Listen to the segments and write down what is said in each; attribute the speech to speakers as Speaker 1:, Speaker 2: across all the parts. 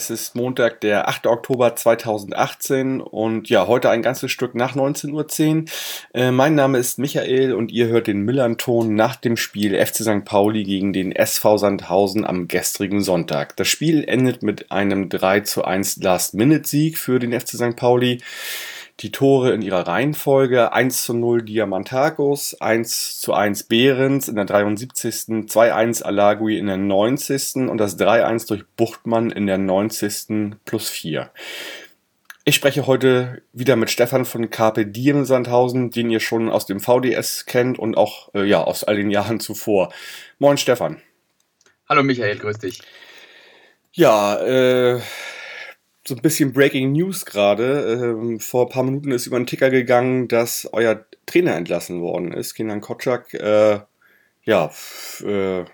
Speaker 1: es ist Montag, der 8. Oktober 2018 und ja, heute ein ganzes Stück nach 19.10 Uhr. Äh, mein Name ist Michael und ihr hört den Millern-Ton nach dem Spiel FC St. Pauli gegen den SV Sandhausen am gestrigen Sonntag. Das Spiel endet mit einem 3 zu 1 Last-Minute-Sieg für den FC St. Pauli die Tore in ihrer Reihenfolge 1 zu 0 Diamantakos, 1 zu 1 Behrens in der 73. 2-1 Alagui in der 90. und das 3-1 durch Buchtmann in der 90. plus 4. Ich spreche heute wieder mit Stefan von Carpe Diem Sandhausen, den ihr schon aus dem VDS kennt und auch äh, ja, aus all den Jahren zuvor. Moin Stefan.
Speaker 2: Hallo Michael, grüß dich.
Speaker 1: Ja, äh, so ein bisschen Breaking News gerade. Ähm, vor ein paar Minuten ist über den Ticker gegangen, dass euer Trainer entlassen worden ist, Kenan Kotschak. Äh, ja, äh,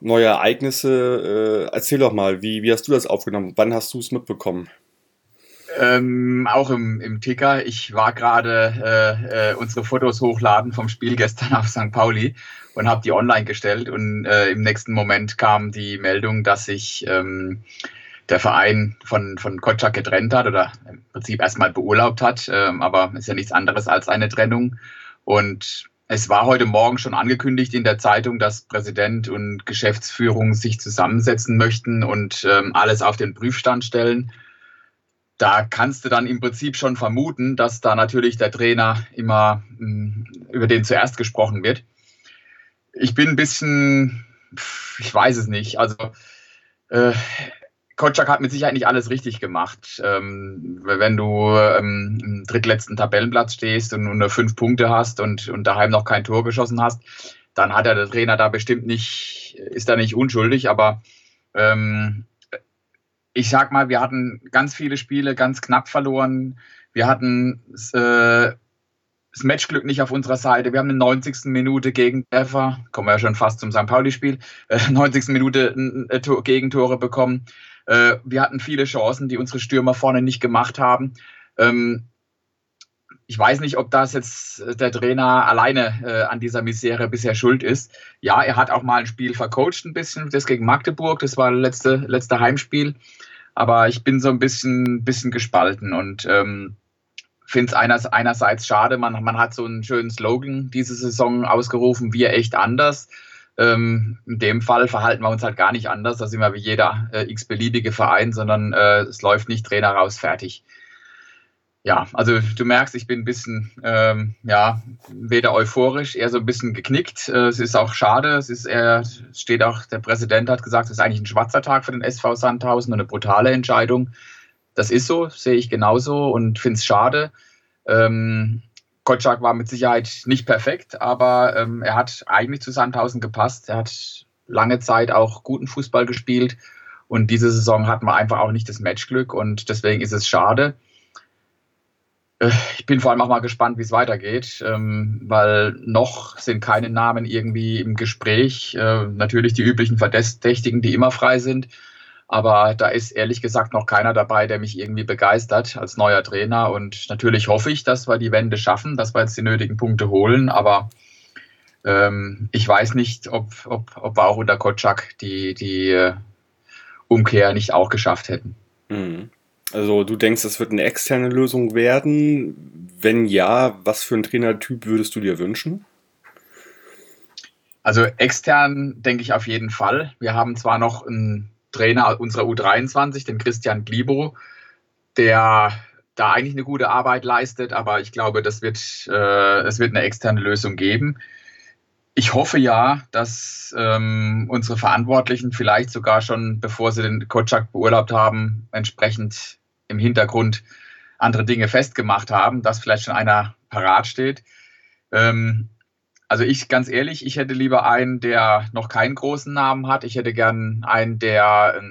Speaker 1: neue Ereignisse. Äh, erzähl doch mal, wie, wie hast du das aufgenommen? Wann hast du es mitbekommen?
Speaker 2: Ähm, auch im, im Ticker. Ich war gerade äh, äh, unsere Fotos hochladen vom Spiel gestern auf St. Pauli und habe die online gestellt. Und äh, im nächsten Moment kam die Meldung, dass ich ähm, der Verein von, von Kotschak getrennt hat oder im Prinzip erstmal beurlaubt hat. Ähm, aber ist ja nichts anderes als eine Trennung. Und es war heute Morgen schon angekündigt in der Zeitung, dass Präsident und Geschäftsführung sich zusammensetzen möchten und ähm, alles auf den Prüfstand stellen. Da kannst du dann im Prinzip schon vermuten, dass da natürlich der Trainer immer mh, hm, über den zuerst gesprochen wird. Ich bin ein bisschen, ich weiß es nicht. Also äh, Kotschak hat mit Sicherheit nicht alles richtig gemacht. Ähm, wenn du ähm, im drittletzten Tabellenplatz stehst und nur fünf Punkte hast und, und daheim noch kein Tor geschossen hast, dann hat er der Trainer da bestimmt nicht, ist da nicht unschuldig, aber ähm, ich sag mal, wir hatten ganz viele Spiele ganz knapp verloren. Wir hatten äh, das Matchglück nicht auf unserer Seite. Wir haben in der 90. Minute Gegentreffer, kommen wir ja schon fast zum St. Pauli-Spiel, äh, 90. Minute äh, Gegentore bekommen. Äh, wir hatten viele Chancen, die unsere Stürmer vorne nicht gemacht haben. Ähm, ich weiß nicht, ob das jetzt der Trainer alleine äh, an dieser Misere bisher schuld ist. Ja, er hat auch mal ein Spiel vercoacht, ein bisschen, das gegen Magdeburg, das war das letzte, letzte Heimspiel. Aber ich bin so ein bisschen, bisschen gespalten und ähm, finde es einers, einerseits schade, man, man hat so einen schönen Slogan diese Saison ausgerufen, wir echt anders. Ähm, in dem Fall verhalten wir uns halt gar nicht anders. Da sind wir wie jeder äh, x-beliebige Verein, sondern äh, es läuft nicht Trainer raus, fertig. Ja, also du merkst, ich bin ein bisschen, ähm, ja, weder euphorisch, eher so ein bisschen geknickt. Äh, es ist auch schade. Es ist eher, steht auch, der Präsident hat gesagt, es ist eigentlich ein schwarzer Tag für den SV Sandhausen und eine brutale Entscheidung. Das ist so, sehe ich genauso und finde es schade. Ähm, Kotschak war mit Sicherheit nicht perfekt, aber ähm, er hat eigentlich zu Sandhausen gepasst. Er hat lange Zeit auch guten Fußball gespielt und diese Saison hatten wir einfach auch nicht das Matchglück und deswegen ist es schade. Äh, ich bin vor allem auch mal gespannt, wie es weitergeht, ähm, weil noch sind keine Namen irgendwie im Gespräch. Äh, natürlich die üblichen Verdächtigen, die immer frei sind. Aber da ist ehrlich gesagt noch keiner dabei, der mich irgendwie begeistert als neuer Trainer. Und natürlich hoffe ich, dass wir die Wende schaffen, dass wir jetzt die nötigen Punkte holen. Aber ähm, ich weiß nicht, ob, ob, ob wir auch unter Kotschak die, die äh, Umkehr nicht auch geschafft hätten.
Speaker 1: Mhm. Also du denkst, es wird eine externe Lösung werden? Wenn ja, was für einen Trainertyp würdest du dir wünschen?
Speaker 2: Also extern denke ich auf jeden Fall. Wir haben zwar noch einen Trainer unserer U23, den Christian Glibo, der da eigentlich eine gute Arbeit leistet, aber ich glaube, das wird, äh, es wird eine externe Lösung geben. Ich hoffe ja, dass ähm, unsere Verantwortlichen vielleicht sogar schon, bevor sie den Kotschak beurlaubt haben, entsprechend im Hintergrund andere Dinge festgemacht haben, dass vielleicht schon einer parat steht. Ähm, also ich ganz ehrlich, ich hätte lieber einen, der noch keinen großen Namen hat. Ich hätte gern einen, der,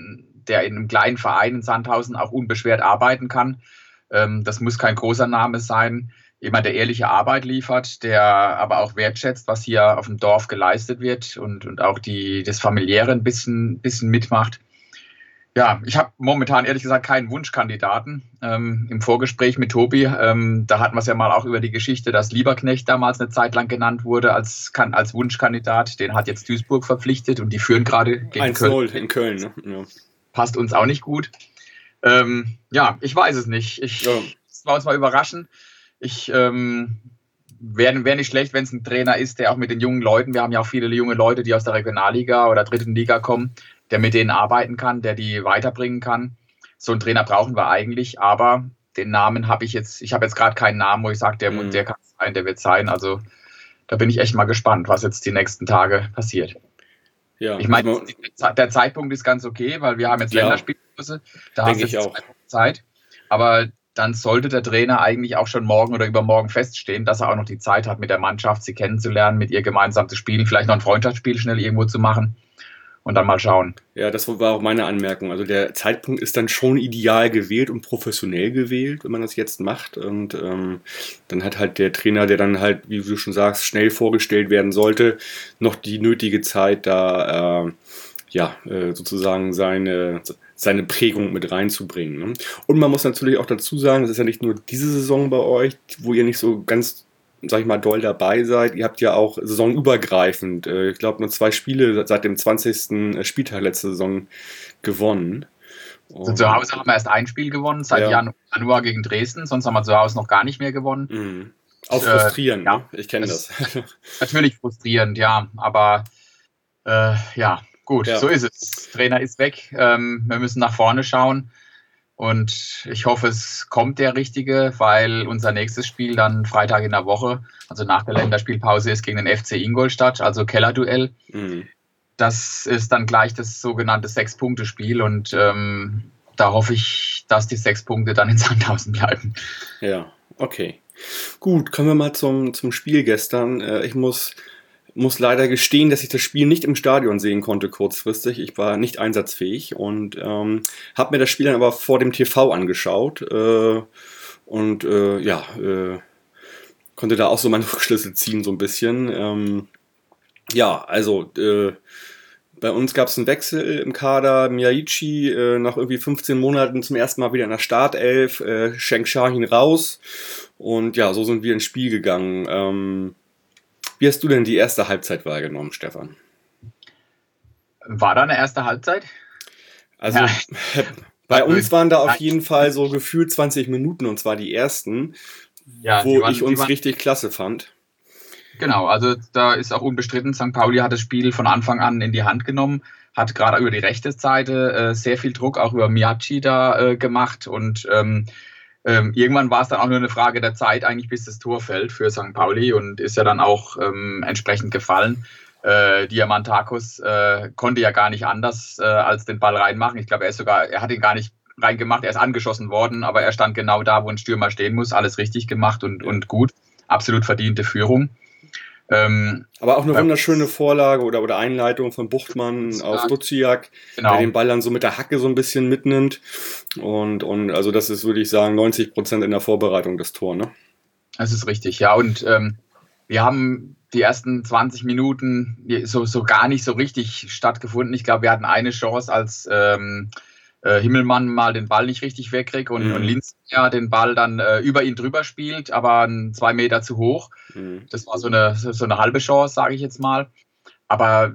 Speaker 2: der in einem kleinen Verein in Sandhausen auch unbeschwert arbeiten kann. Ähm, das muss kein großer Name sein. Jemand, der ehrliche Arbeit liefert, der aber auch wertschätzt, was hier auf dem Dorf geleistet wird und, und auch die, das Familiäre ein bisschen, bisschen mitmacht. Ja, ich habe momentan ehrlich gesagt keinen Wunschkandidaten. Ähm, Im Vorgespräch mit Tobi, ähm, da hatten wir es ja mal auch über die Geschichte, dass Lieberknecht damals eine Zeit lang genannt wurde als, als Wunschkandidat. Den hat jetzt Duisburg verpflichtet und die führen gerade
Speaker 1: gegen Köln. in Köln. Ne?
Speaker 2: Ja. Passt uns auch nicht gut. Ähm, ja, ich weiß es nicht. Ich ja. war uns mal überraschen. Ich ähm, wäre wär nicht schlecht, wenn es ein Trainer ist, der auch mit den jungen Leuten, wir haben ja auch viele junge Leute, die aus der Regionalliga oder dritten Liga kommen, der mit denen arbeiten kann, der die weiterbringen kann. So einen Trainer brauchen wir eigentlich, aber den Namen habe ich jetzt, ich habe jetzt gerade keinen Namen, wo ich sage, der, mhm. der kann sein, der wird sein. Also da bin ich echt mal gespannt, was jetzt die nächsten Tage passiert. Ja, ich meine, also, der Zeitpunkt ist ganz okay, weil wir haben jetzt ja, Länderspielpause, da hast du jetzt Zeit. Aber dann sollte der Trainer eigentlich auch schon morgen oder übermorgen feststehen, dass er auch noch die Zeit hat, mit der Mannschaft sie kennenzulernen, mit ihr gemeinsam zu spielen, vielleicht noch ein Freundschaftsspiel schnell irgendwo zu machen und dann mal schauen.
Speaker 1: Ja, das war auch meine Anmerkung. Also der Zeitpunkt ist dann schon ideal gewählt und professionell gewählt, wenn man das jetzt macht. Und ähm, dann hat halt der Trainer, der dann halt, wie du schon sagst, schnell vorgestellt werden sollte, noch die nötige Zeit, da äh, ja äh, sozusagen seine seine Prägung mit reinzubringen. Ne? Und man muss natürlich auch dazu sagen, es ist ja nicht nur diese Saison bei euch, wo ihr nicht so ganz sag ich mal, doll dabei seid. Ihr habt ja auch saisonübergreifend, äh, ich glaube, nur zwei Spiele seit dem 20. Spieltag letzte Saison gewonnen.
Speaker 2: Und zu Hause haben wir erst ein Spiel gewonnen, seit ja. Januar gegen Dresden, sonst haben wir zu Hause noch gar nicht mehr gewonnen. Mhm.
Speaker 1: Auch frustrierend, äh, ja, ne? ich kenne das.
Speaker 2: Natürlich frustrierend, ja, aber äh, ja, gut, ja. so ist es. Trainer ist weg, ähm, wir müssen nach vorne schauen. Und ich hoffe, es kommt der richtige, weil unser nächstes Spiel dann Freitag in der Woche, also nach der Länderspielpause, ist gegen den FC Ingolstadt, also Kellerduell. Mhm. Das ist dann gleich das sogenannte Sechs-Punkte-Spiel und ähm, da hoffe ich, dass die sechs Punkte dann in Sandhausen bleiben.
Speaker 1: Ja, okay. Gut, kommen wir mal zum, zum Spiel gestern. Äh, ich muss muss leider gestehen, dass ich das Spiel nicht im Stadion sehen konnte kurzfristig. Ich war nicht einsatzfähig und ähm, habe mir das Spiel dann aber vor dem TV angeschaut äh, und äh, ja, äh, konnte da auch so meine Rückschlüsse ziehen so ein bisschen. Ähm, ja, also äh, bei uns gab es einen Wechsel im Kader. Miyaichi äh, nach irgendwie 15 Monaten zum ersten Mal wieder in der Startelf, äh, Sheng Shahin raus und ja, so sind wir ins Spiel gegangen. Ähm, wie hast du denn die erste Halbzeit wahrgenommen, Stefan?
Speaker 2: War da eine erste Halbzeit?
Speaker 1: Also ja. bei uns waren da auf jeden Fall so gefühlt 20 Minuten und zwar die ersten, ja, wo waren, ich uns richtig klasse fand.
Speaker 2: Genau, also da ist auch unbestritten, St. Pauli hat das Spiel von Anfang an in die Hand genommen, hat gerade über die rechte Seite äh, sehr viel Druck auch über Miyachi da äh, gemacht und ähm, ähm, irgendwann war es dann auch nur eine Frage der Zeit, eigentlich bis das Tor fällt für St. Pauli und ist ja dann auch ähm, entsprechend gefallen. Äh, Diamantakos äh, konnte ja gar nicht anders äh, als den Ball reinmachen. Ich glaube, er ist sogar, er hat ihn gar nicht reingemacht, er ist angeschossen worden, aber er stand genau da, wo ein Stürmer stehen muss. Alles richtig gemacht und, und gut. Absolut verdiente Führung.
Speaker 1: Ähm, Aber auch eine wunderschöne Vorlage oder, oder Einleitung von Buchtmann auf Duziak, genau. der den Ball dann so mit der Hacke so ein bisschen mitnimmt. Und, und also das ist, würde ich sagen, 90 Prozent in der Vorbereitung des Tor, ne?
Speaker 2: Das ist richtig, ja. Und ähm, wir haben die ersten 20 Minuten so, so gar nicht so richtig stattgefunden. Ich glaube, wir hatten eine Chance, als ähm, äh, Himmelmann mal den Ball nicht richtig wegkriegt und, mhm. und Linz ja den Ball dann äh, über ihn drüber spielt, aber zwei Meter zu hoch. Mhm. Das war so eine, so eine halbe Chance, sage ich jetzt mal. Aber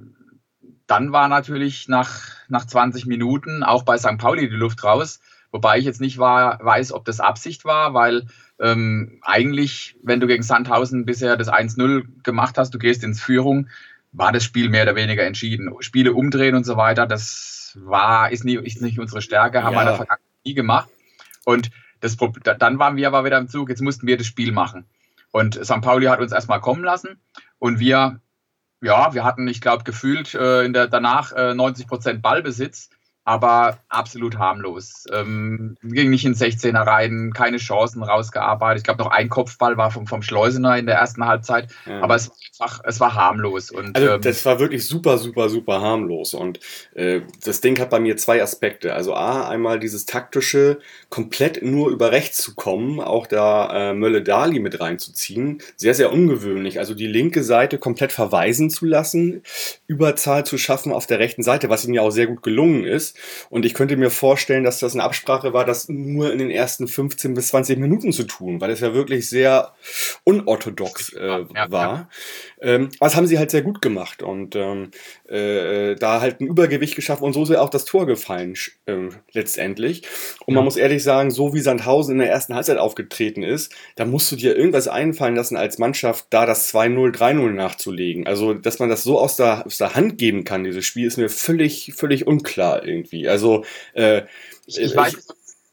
Speaker 2: dann war natürlich nach, nach 20 Minuten auch bei St. Pauli die Luft raus. Wobei ich jetzt nicht war, weiß, ob das Absicht war, weil ähm, eigentlich, wenn du gegen Sandhausen bisher das 1-0 gemacht hast, du gehst ins Führung, war das Spiel mehr oder weniger entschieden. Spiele umdrehen und so weiter, das war, ist, nie, ist nicht unsere Stärke, haben ja. wir in der Vergangenheit nie gemacht. Und das, dann waren wir aber wieder im Zug, jetzt mussten wir das Spiel machen. Und St. Pauli hat uns erstmal kommen lassen und wir, ja, wir hatten, ich glaube, gefühlt äh, in der, danach äh, 90 Prozent Ballbesitz aber absolut harmlos. Ähm, ging nicht in 16er rein, keine Chancen rausgearbeitet. Ich glaube, noch ein Kopfball war vom, vom Schleusener in der ersten Halbzeit, ja. aber es war, es war harmlos. Und,
Speaker 1: also, ähm, das war wirklich super, super, super harmlos. Und äh, das Ding hat bei mir zwei Aspekte. Also, A, einmal dieses taktische, komplett nur über rechts zu kommen, auch da äh, Mölle Dali mit reinzuziehen. Sehr, sehr ungewöhnlich. Also, die linke Seite komplett verweisen zu lassen, Überzahl zu schaffen auf der rechten Seite, was ihnen ja auch sehr gut gelungen ist Und ich könnte mir vorstellen, dass das eine Absprache war, das nur in den ersten 15 bis 20 Minuten zu tun, weil es ja wirklich sehr unorthodox äh, ja, war. Ja. Ähm, aber das haben sie halt sehr gut gemacht und ähm, äh, da halt ein Übergewicht geschafft und so ist ja auch das Tor gefallen äh, letztendlich. Und ja. man muss ehrlich sagen, so wie Sandhausen in der ersten Halbzeit aufgetreten ist, da musst du dir irgendwas einfallen lassen als Mannschaft, da das 2-0, 3-0 nachzulegen. Also, dass man das so aus der, aus der Hand geben kann, dieses Spiel, ist mir völlig, völlig unklar irgendwie. Also, äh,
Speaker 2: ich, ich weiß,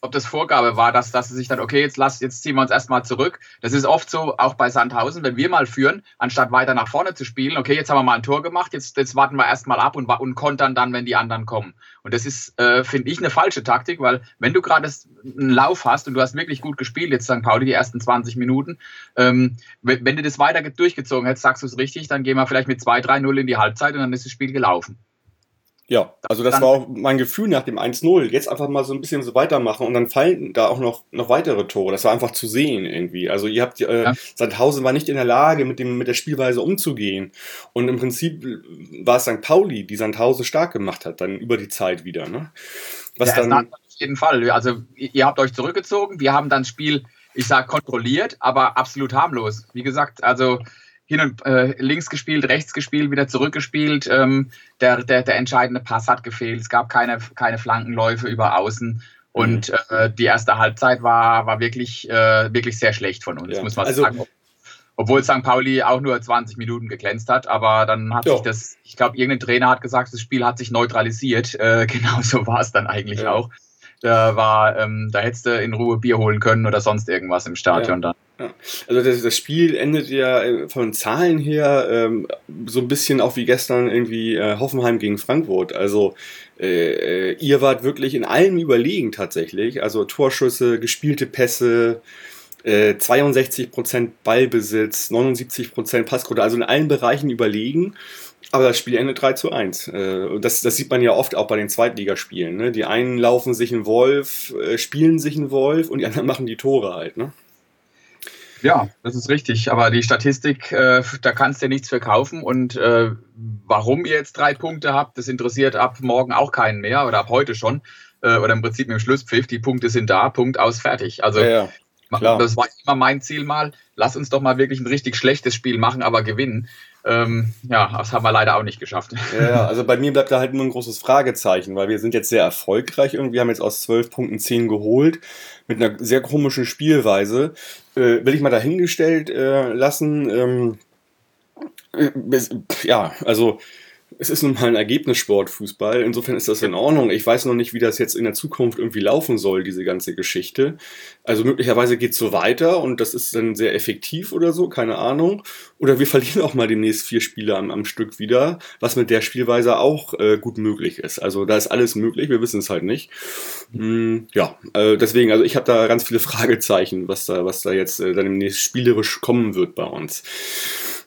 Speaker 2: ob das Vorgabe war, dass, dass sie sich dann, okay, jetzt lass, jetzt ziehen wir uns erstmal zurück. Das ist oft so, auch bei Sandhausen, wenn wir mal führen, anstatt weiter nach vorne zu spielen, okay, jetzt haben wir mal ein Tor gemacht, jetzt, jetzt warten wir erstmal ab und, und kontern dann, wenn die anderen kommen. Und das ist, äh, finde ich, eine falsche Taktik, weil wenn du gerade einen Lauf hast und du hast wirklich gut gespielt, jetzt St. Pauli die ersten 20 Minuten, ähm, wenn, wenn, du das weiter durchgezogen hättest, sagst du es richtig, dann gehen wir vielleicht mit 2-3-0 in die Halbzeit und dann ist das Spiel gelaufen.
Speaker 1: Ja, also das war auch mein Gefühl nach dem 1-0. Jetzt einfach mal so ein bisschen so weitermachen und dann fallen da auch noch, noch weitere Tore. Das war einfach zu sehen irgendwie. Also ihr habt, äh, ja. Sandhausen war nicht in der Lage, mit, dem, mit der Spielweise umzugehen. Und im Prinzip war es St. Pauli, die Sandhausen stark gemacht hat, dann über die Zeit wieder. Ne?
Speaker 2: Was ja, dann, auf jeden Fall. Also ihr habt euch zurückgezogen, wir haben dann das Spiel, ich sag kontrolliert, aber absolut harmlos. Wie gesagt, also hin und äh, links gespielt, rechts gespielt, wieder zurückgespielt. Ähm, der, der, der entscheidende Pass hat gefehlt. Es gab keine, keine Flankenläufe über außen. Und mhm. äh, die erste Halbzeit war, war wirklich, äh, wirklich sehr schlecht von uns, ja. muss man also, sagen. Obwohl St. Pauli auch nur 20 Minuten geglänzt hat, aber dann hat ja. sich das, ich glaube, irgendein Trainer hat gesagt, das Spiel hat sich neutralisiert. Äh, genau so war es dann eigentlich ja. auch. Da war, ähm, da hättest du in Ruhe Bier holen können oder sonst irgendwas im Stadion dann.
Speaker 1: Ja. Also das, das, Spiel endet ja äh, von Zahlen her ähm, so ein bisschen auch wie gestern irgendwie äh, Hoffenheim gegen Frankfurt. Also äh, äh ihr wart wirklich in allem überlegen tatsächlich. Also Torschüsse, gespielte Pässe, äh, 62% Ballbesitz, 79% Passquote, also in allen Bereichen überlegen. Aber das Spiel endet 3 zu 1. Äh, das, das sieht man ja oft auch bei den Zweitligaspielen. Ne? Die einen laufen sich einen Wolf, spielen sich einen Wolf und die anderen machen die Tore halt. Ne?
Speaker 2: Ja, das ist richtig. Aber die Statistik, äh, da kannst du ja nichts verkaufen. Und äh, warum ihr jetzt drei Punkte habt, das interessiert ab morgen auch keinen mehr oder ab heute schon. Äh, oder im Prinzip mit dem Schlusspfiff. Die Punkte sind da, Punkt aus, fertig. Also ja, ja, das war immer mein Ziel mal. Lass uns doch mal wirklich ein richtig schlechtes Spiel machen, aber gewinnen. Ähm, ja, das haben wir leider auch nicht geschafft.
Speaker 1: Ja, also bei mir bleibt da halt nur ein großes Fragezeichen, weil wir sind jetzt sehr erfolgreich irgendwie, haben jetzt aus zwölf Punkten zehn geholt, mit einer sehr komischen Spielweise. Äh, will ich mal dahingestellt äh, lassen. Ähm, äh, ja, also es ist nun mal ein Ergebnissport, Fußball. Insofern ist das in Ordnung. Ich weiß noch nicht, wie das jetzt in der Zukunft irgendwie laufen soll, diese ganze Geschichte. Also möglicherweise geht es so weiter und das ist dann sehr effektiv oder so, keine Ahnung. Oder wir verlieren auch mal demnächst vier Spiele am, am Stück wieder, was mit der Spielweise auch äh, gut möglich ist. Also da ist alles möglich, wir wissen es halt nicht. Hm, ja, äh, deswegen, also ich habe da ganz viele Fragezeichen, was da, was da jetzt äh, dann demnächst spielerisch kommen wird bei uns.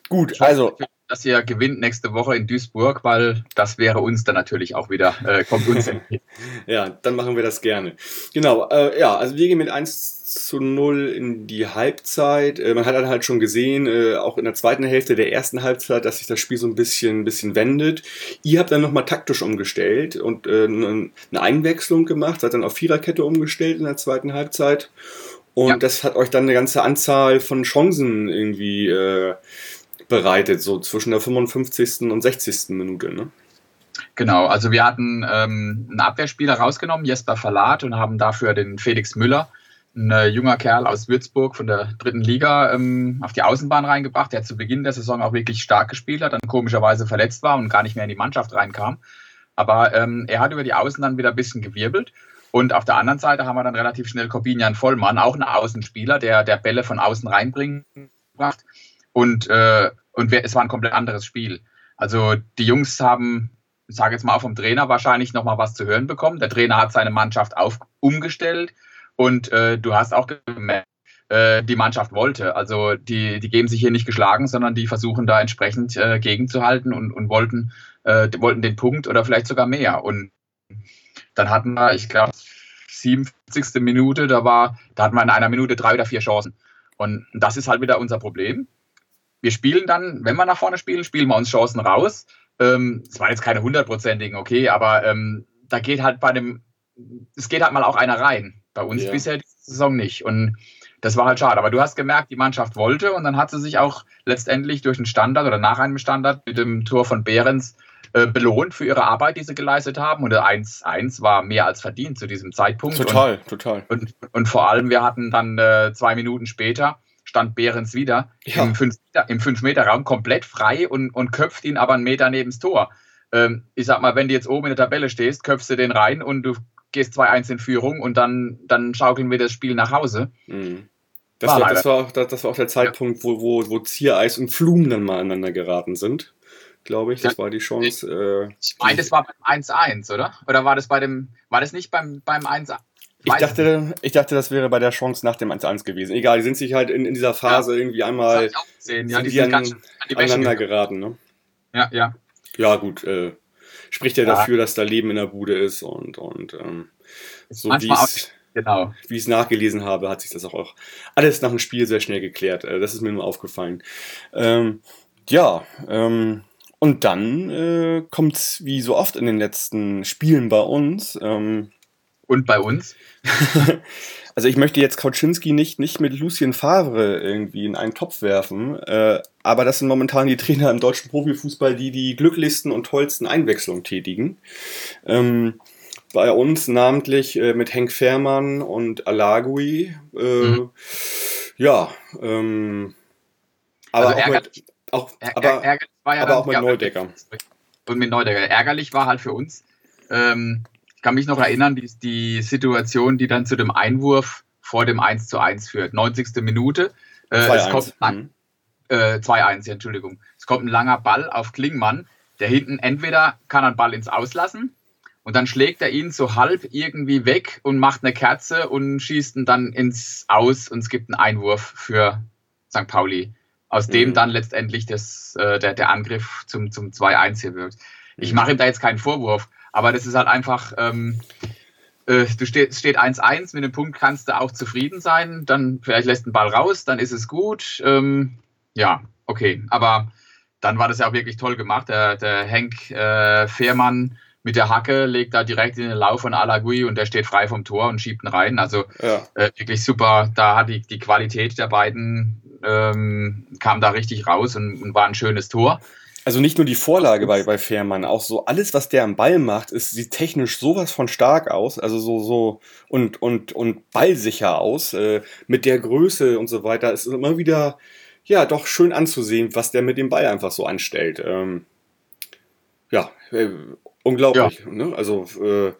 Speaker 1: Gut, also
Speaker 2: dass ihr gewinnt nächste Woche in Duisburg, weil das wäre uns dann natürlich auch wieder, äh, kommt uns
Speaker 1: entgegen. ja, dann machen wir das gerne. Genau, äh, ja, also wir gehen mit 1 zu 0 in die Halbzeit. Äh, man hat dann halt schon gesehen, äh, auch in der zweiten Hälfte der ersten Halbzeit, dass sich das Spiel so ein bisschen, ein bisschen wendet. Ihr habt dann nochmal taktisch umgestellt und äh, eine Einwechslung gemacht, seid dann auf Viererkette umgestellt in der zweiten Halbzeit. Und ja. das hat euch dann eine ganze Anzahl von Chancen irgendwie äh, bereitet, so zwischen der 55. und 60. Minute. Ne?
Speaker 2: Genau, also wir hatten ähm, einen Abwehrspieler rausgenommen, Jesper Verlat, und haben dafür den Felix Müller, ein äh, junger Kerl aus Würzburg von der dritten Liga, ähm, auf die Außenbahn reingebracht, der zu Beginn der Saison auch wirklich stark gespielt hat, dann komischerweise verletzt war und gar nicht mehr in die Mannschaft reinkam. Aber ähm, er hat über die Außen dann wieder ein bisschen gewirbelt. Und auf der anderen Seite haben wir dann relativ schnell Corbinian Vollmann, auch ein Außenspieler, der, der Bälle von außen reinbringen gebracht. Und, äh, und es war ein komplett anderes Spiel. Also die Jungs haben, ich sage jetzt mal vom Trainer wahrscheinlich nochmal was zu hören bekommen. Der Trainer hat seine Mannschaft auf, umgestellt und äh, du hast auch gemerkt, äh, die Mannschaft wollte. Also die, die geben sich hier nicht geschlagen, sondern die versuchen da entsprechend äh, gegenzuhalten und, und wollten, äh, wollten den Punkt oder vielleicht sogar mehr. Und dann hatten wir, ich glaube, 57. Minute, da war, da hatten wir in einer Minute drei oder vier Chancen. Und das ist halt wieder unser Problem wir spielen dann, wenn wir nach vorne spielen, spielen wir uns Chancen raus. Ähm, es waren jetzt keine hundertprozentigen, okay, aber ähm, da geht halt bei dem, es geht halt mal auch einer rein. Bei uns ja. bisher die Saison nicht. Und das war halt schade. Aber du hast gemerkt, die Mannschaft wollte und dann hat sie sich auch letztendlich durch einen Standard oder nach einem Standard mit dem Tor von Behrens äh, belohnt für ihre Arbeit, die sie geleistet haben. Und der 1-1 war mehr als verdient zu diesem Zeitpunkt.
Speaker 1: Total,
Speaker 2: und,
Speaker 1: total.
Speaker 2: Und, und vor allem, wir hatten dann äh, zwei Minuten später stand Behrens wieder ja. im 5-Meter-Raum komplett frei und, und köpft ihn aber einen Meter neben das Tor. Ähm, ich sag mal, wenn du jetzt oben in der Tabelle stehst, köpfst du den rein und du gehst 2-1 in Führung und dann, dann schaukeln wir das Spiel nach Hause.
Speaker 1: Mhm. Das, war, war das, war auch, das, war auch der Zeitpunkt, ja. wo, wo, wo Ziereis und Flum dann mal aneinander geraten sind, glaube ich. Das ja. war die Chance.
Speaker 2: Äh, ich meine, das war beim 1-1, oder? Oder war das bei dem, war das nicht beim, beim 1
Speaker 1: ich dachte, ich dachte, das wäre bei der Chance nach dem 1-1 gewesen. Egal, die sind sich halt in, in dieser Phase ja. irgendwie einmal
Speaker 2: ja, die sind an, an
Speaker 1: aneinander geraten. Ne?
Speaker 2: Ja, ja.
Speaker 1: Ja, gut. Äh, spricht ja, ja, dafür, dass da Leben in der Bude ist und, und ähm, so wie es genau. wie ich es nachgelesen habe, hat sich das auch, auch alles nach dem Spiel sehr schnell geklärt. Äh, das ist mir nur aufgefallen. Ähm, ja, ähm, und dann äh, kommt es wie so oft in den letzten Spielen bei uns. Ähm,
Speaker 2: und bei uns?
Speaker 1: also ich möchte jetzt Kauczynski nicht, nicht mit Lucien Favre irgendwie in einen Topf werfen, äh, aber das sind momentan die Trainer im deutschen Profifußball, die die glücklichsten und tollsten Einwechslungen tätigen. Ähm, bei uns namentlich äh, mit Henk Fährmann und Alagui. Äh, mhm. Ja, ähm, aber also auch mit, auch, aber, ja aber
Speaker 2: dann,
Speaker 1: auch mit ja, Neudecker.
Speaker 2: Und mit Neudecker. Ärgerlich war halt für uns, ähm, kann mich noch erinnern, die, die Situation, die dann zu dem Einwurf vor dem 1 zu 1 führt. 90. Minute. Äh, es kommt mhm. äh, 2-1, ja, Entschuldigung. Es kommt ein langer Ball auf Klingmann, der hinten entweder kann einen Ball ins Auslassen und dann schlägt er ihn so halb irgendwie weg und macht eine Kerze und schießt ihn dann ins Aus und es gibt einen Einwurf für St. Pauli, aus dem mhm. dann letztendlich das, äh, der, der Angriff zum, zum 2-1 hier wirkt. Ich mhm. mache ihm da jetzt keinen Vorwurf, aber das ist halt einfach, ähm, äh, du steht, steht 1-1, mit dem Punkt kannst du auch zufrieden sein, dann vielleicht lässt ein Ball raus, dann ist es gut. Ähm, ja, okay. Aber dann war das ja auch wirklich toll gemacht. Der, der Henk äh, Fehrmann mit der Hacke legt da direkt in den Lauf von Alagui und der steht frei vom Tor und schiebt ihn rein. Also ja. äh, wirklich super. Da hat die, die Qualität der beiden ähm, kam da richtig raus und, und war ein schönes Tor.
Speaker 1: Also nicht nur die Vorlage bei, bei Fährmann, auch so alles, was der am Ball macht, ist, sieht technisch sowas von stark aus, also so, so und, und, und ballsicher aus, äh, mit der Größe und so weiter. Es ist immer wieder, ja, doch schön anzusehen, was der mit dem Ball einfach so anstellt. Ähm, ja, äh, unglaublich. Ja. Ne? Also, äh,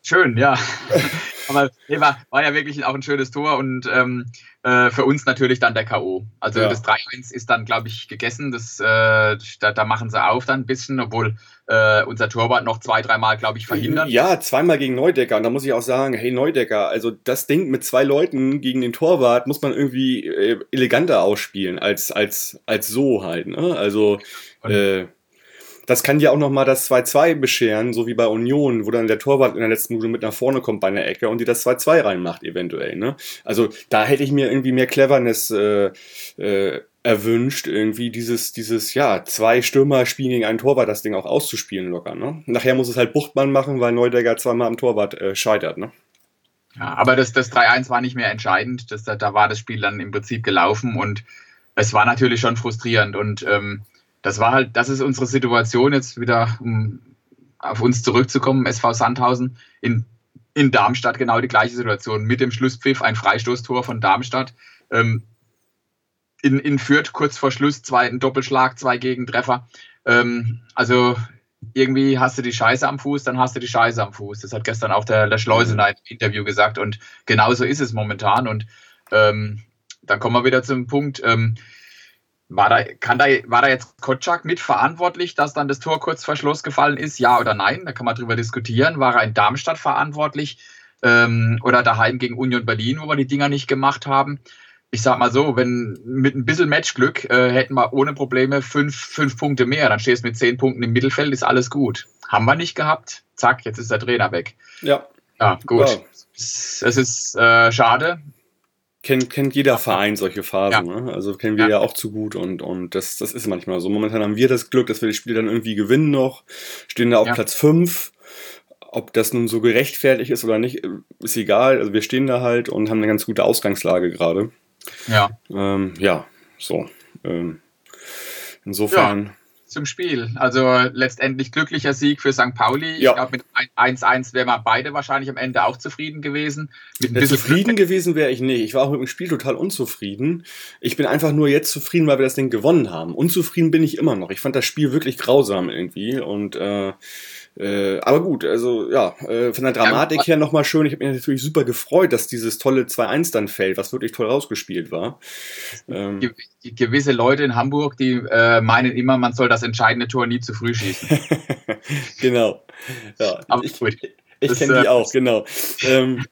Speaker 2: Schön, ja. Aber nee, war, war ja wirklich auch ein schönes Tor und ähm, äh, für uns natürlich dann der K.O. Also ja. das 3-1 ist dann, glaube ich, gegessen. Das, äh, da, da, machen sie auf dann ein bisschen, obwohl äh, unser Torwart noch zwei, dreimal, glaube ich, verhindert.
Speaker 1: Ja, zweimal gegen Neudecker. Und da muss ich auch sagen, hey Neudecker, also das Ding mit zwei Leuten gegen den Torwart muss man irgendwie äh, eleganter ausspielen als, als, als so halt. Ne? Also äh, das kann ja auch nochmal das 2-2 bescheren, so wie bei Union, wo dann der Torwart in der letzten Minute mit nach vorne kommt bei einer Ecke und die das 2-2 reinmacht, eventuell. Ne? Also da hätte ich mir irgendwie mehr Cleverness äh, äh, erwünscht, irgendwie dieses, dieses, ja, zwei Stürmer spielen gegen einen Torwart, das Ding auch auszuspielen locker. Ne? Nachher muss es halt Buchtmann machen, weil Neudegger zweimal am Torwart äh, scheitert. Ne?
Speaker 2: Ja, aber das, das 3-1 war nicht mehr entscheidend. Das, da war das Spiel dann im Prinzip gelaufen und es war natürlich schon frustrierend und ähm, das war halt, das ist unsere Situation jetzt wieder, um auf uns zurückzukommen, SV Sandhausen in, in Darmstadt genau die gleiche Situation. Mit dem Schlusspfiff ein Freistoßtor von Darmstadt. Ähm, in, in Fürth kurz vor Schluss zwei, ein Doppelschlag, zwei Gegentreffer. Ähm, also irgendwie hast du die Scheiße am Fuß, dann hast du die Scheiße am Fuß. Das hat gestern auch der, der Schleusener im Interview gesagt und genauso ist es momentan. Und ähm, dann kommen wir wieder zum Punkt. Ähm, war da, kann da, war da jetzt Kotschak mitverantwortlich, dass dann das Tor kurz vor Schluss gefallen ist? Ja oder nein? Da kann man drüber diskutieren. War er in Darmstadt verantwortlich ähm, oder daheim gegen Union Berlin, wo wir die Dinger nicht gemacht haben? Ich sag mal so, wenn mit ein bisschen Matchglück äh, hätten wir ohne Probleme fünf, fünf Punkte mehr. Dann stehst du mit zehn Punkten im Mittelfeld, ist alles gut. Haben wir nicht gehabt. Zack, jetzt ist der Trainer weg.
Speaker 1: Ja.
Speaker 2: Ja, gut. Ja. Es ist äh, schade
Speaker 1: kennt, kennt jeder Verein solche Phasen. Ja. Ne? Also kennen wir ja. ja. auch zu gut und, und das, das ist manchmal so. Momentan haben wir das Glück, dass wir das Spiel dann irgendwie gewinnen noch, stehen da auf ja. Platz 5 ob das nun so gerechtfertigt ist oder nicht, ist egal. Also wir stehen da halt und haben eine ganz gute Ausgangslage gerade.
Speaker 2: Ja.
Speaker 1: Ähm, ja, so. Ähm, insofern.
Speaker 2: Zum Spiel. Also letztendlich glücklicher Sieg für St. Pauli.
Speaker 1: Ja.
Speaker 2: Ich glaube, mit 1-1 wären wir beide wahrscheinlich am Ende auch zufrieden gewesen. Mit
Speaker 1: Ja, zufrieden
Speaker 2: Glück.
Speaker 1: gewesen wäre ich nicht. Ich war auch mit dem Spiel total unzufrieden. Ich bin einfach nur jetzt zufrieden, weil wir das Ding gewonnen haben. Unzufrieden bin ich immer noch. Ich fand das Spiel wirklich grausam irgendwie. Und äh, äh, aber gut, also ja, äh, von der Dramatik
Speaker 2: Ja,
Speaker 1: her nochmal schön. Ich habe mich natürlich super gefreut, dass dieses tolle 2-1 dann fällt, was wirklich toll rausgespielt war. Ähm,
Speaker 2: Ge- gewisse Leute in Hamburg, die äh, meinen immer, man soll das entscheidende Tor nie zu früh schießen.
Speaker 1: genau. Ja,
Speaker 2: Aber
Speaker 1: ich
Speaker 2: gut.
Speaker 1: ich kenne die
Speaker 2: äh,
Speaker 1: auch, genau. Ähm,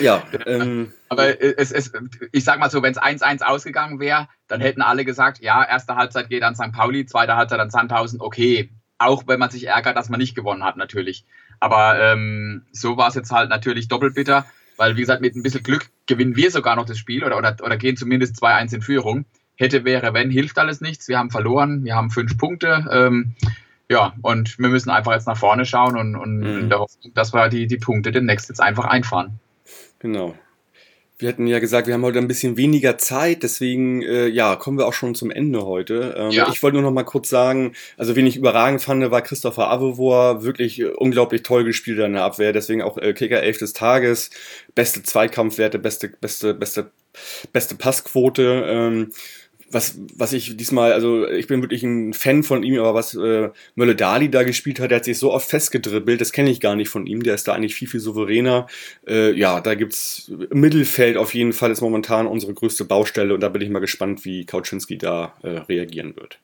Speaker 1: ja, ähm,
Speaker 2: Aber es, es, ich sag mal so, wenn es 1-1 ausgegangen wäre, dann hätten alle gesagt, ja, erste Halbzeit geht an St. Pauli, zweite Halbzeit an Sandhausen, okay. Auch wenn man sich ärgert, dass man nicht gewonnen hat, natürlich. Aber ähm, so war es jetzt halt natürlich doppelt bitter, weil, wie gesagt, mit ein bisschen Glück gewinnen wir sogar noch das Spiel oder, oder, oder gehen zumindest 2-1 in Führung. Hätte, wäre, wenn, hilft alles nichts. Wir haben verloren, wir haben fünf Punkte. Ähm, ja, und wir müssen einfach jetzt nach vorne schauen und, und
Speaker 1: Mhm.
Speaker 2: in der Hoffnung, dass wir die, die Punkte demnächst jetzt einfach einfahren.
Speaker 1: Genau. Wir hatten ja gesagt, wir haben heute ein bisschen weniger Zeit, deswegen äh, ja, kommen wir auch schon zum Ende heute. Ähm,
Speaker 2: Ja.
Speaker 1: Ich wollte nur noch mal kurz sagen, also wen ich überragend fand, war Christopher Avevor, wirklich äh, unglaublich toll gespielt in der Abwehr, deswegen auch äh, Kicker 11 des Tages, beste Zweikampfwerte, beste, beste, beste, beste Passquote. Ähm, was, was ich diesmal, also ich bin wirklich ein Fan von ihm, aber was äh, Mölle Dali da gespielt hat, der hat sich so oft festgedribbelt, das kenne ich gar nicht von ihm, der ist da eigentlich viel, viel souveräner. Äh, ja, da gibt's im Mittelfeld auf jeden Fall ist momentan unsere größte Baustelle und da bin ich mal gespannt, wie Kauczynski da äh, reagieren wird.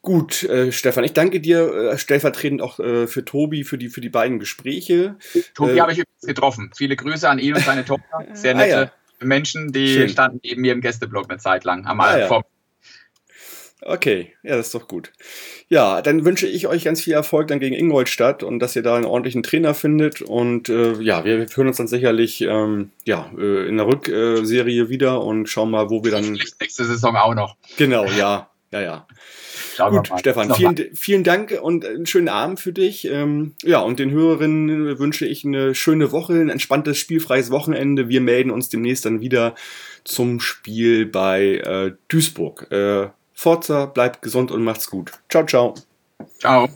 Speaker 1: Gut, äh, Stefan, ich danke dir äh, stellvertretend auch äh, für Tobi, für die, für die beiden Gespräche.
Speaker 2: Tobi
Speaker 1: Äh,
Speaker 2: habe ich übrigens getroffen. Viele Grüße an ihn und seine Tochter. Sehr
Speaker 1: Ah,
Speaker 2: nette
Speaker 1: ja.
Speaker 2: Menschen, die
Speaker 1: Schön.
Speaker 2: standen neben mir im Gästeblock eine Zeit lang. Am
Speaker 1: Ah, ja. Okay, ja, das ist doch gut. Ja, dann wünsche ich euch ganz viel Erfolg dann gegen Ingolstadt und dass ihr da einen ordentlichen Trainer findet. Und äh, ja, wir hören uns dann sicherlich ähm, ja, äh, in der Rückserie wieder und schauen mal, wo wir dann.
Speaker 2: Nächste Saison auch noch.
Speaker 1: Genau, ja, ja, ja.
Speaker 2: Schauen
Speaker 1: Gut. Stefan, vielen, vielen Dank und einen schönen Abend für dich. Ähm, ja, und den Hörerinnen wünsche ich eine schöne Woche, ein entspanntes, spielfreies Wochenende. Wir melden uns demnächst dann wieder zum Spiel bei äh, Duisburg. Äh, Forza, bleibt gesund und macht's gut. Ciao, ciao.
Speaker 2: Ciao.